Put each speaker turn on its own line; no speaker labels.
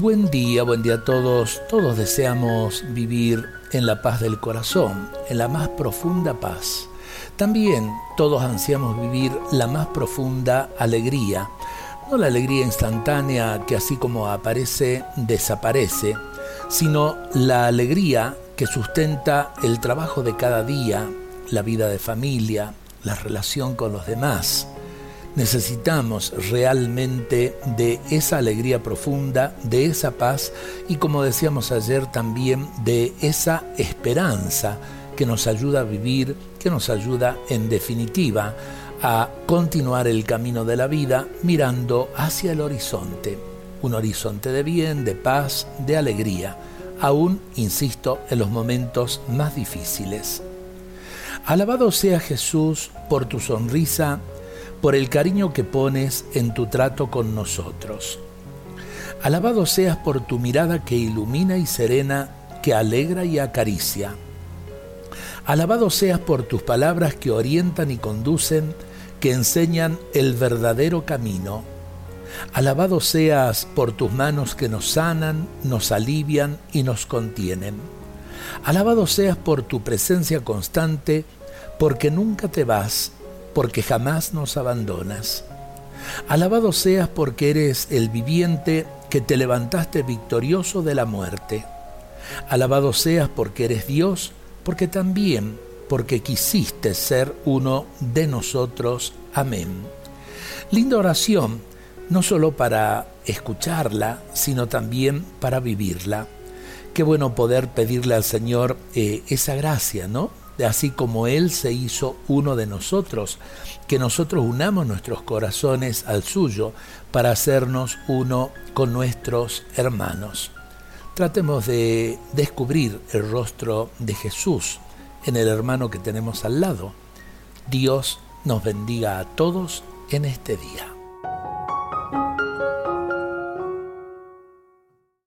Buen día, buen día a todos. Todos deseamos vivir en la paz del corazón, en la más profunda paz. También todos ansiamos vivir la más profunda alegría, no la alegría instantánea que así como aparece, desaparece, sino la alegría que sustenta el trabajo de cada día, la vida de familia, la relación con los demás. Necesitamos realmente de esa alegría profunda, de esa paz y como decíamos ayer también de esa esperanza que nos ayuda a vivir, que nos ayuda en definitiva a continuar el camino de la vida mirando hacia el horizonte, un horizonte de bien, de paz, de alegría, aún, insisto, en los momentos más difíciles. Alabado sea Jesús por tu sonrisa por el cariño que pones en tu trato con nosotros. Alabado seas por tu mirada que ilumina y serena, que alegra y acaricia. Alabado seas por tus palabras que orientan y conducen, que enseñan el verdadero camino. Alabado seas por tus manos que nos sanan, nos alivian y nos contienen. Alabado seas por tu presencia constante, porque nunca te vas porque jamás nos abandonas. Alabado seas porque eres el viviente que te levantaste victorioso de la muerte. Alabado seas porque eres Dios, porque también porque quisiste ser uno de nosotros. Amén. Linda oración, no solo para escucharla, sino también para vivirla. Qué bueno poder pedirle al Señor eh, esa gracia, ¿no? Así como Él se hizo uno de nosotros, que nosotros unamos nuestros corazones al suyo para hacernos uno con nuestros hermanos. Tratemos de descubrir el rostro de Jesús en el hermano que tenemos al lado. Dios nos bendiga a todos en este día.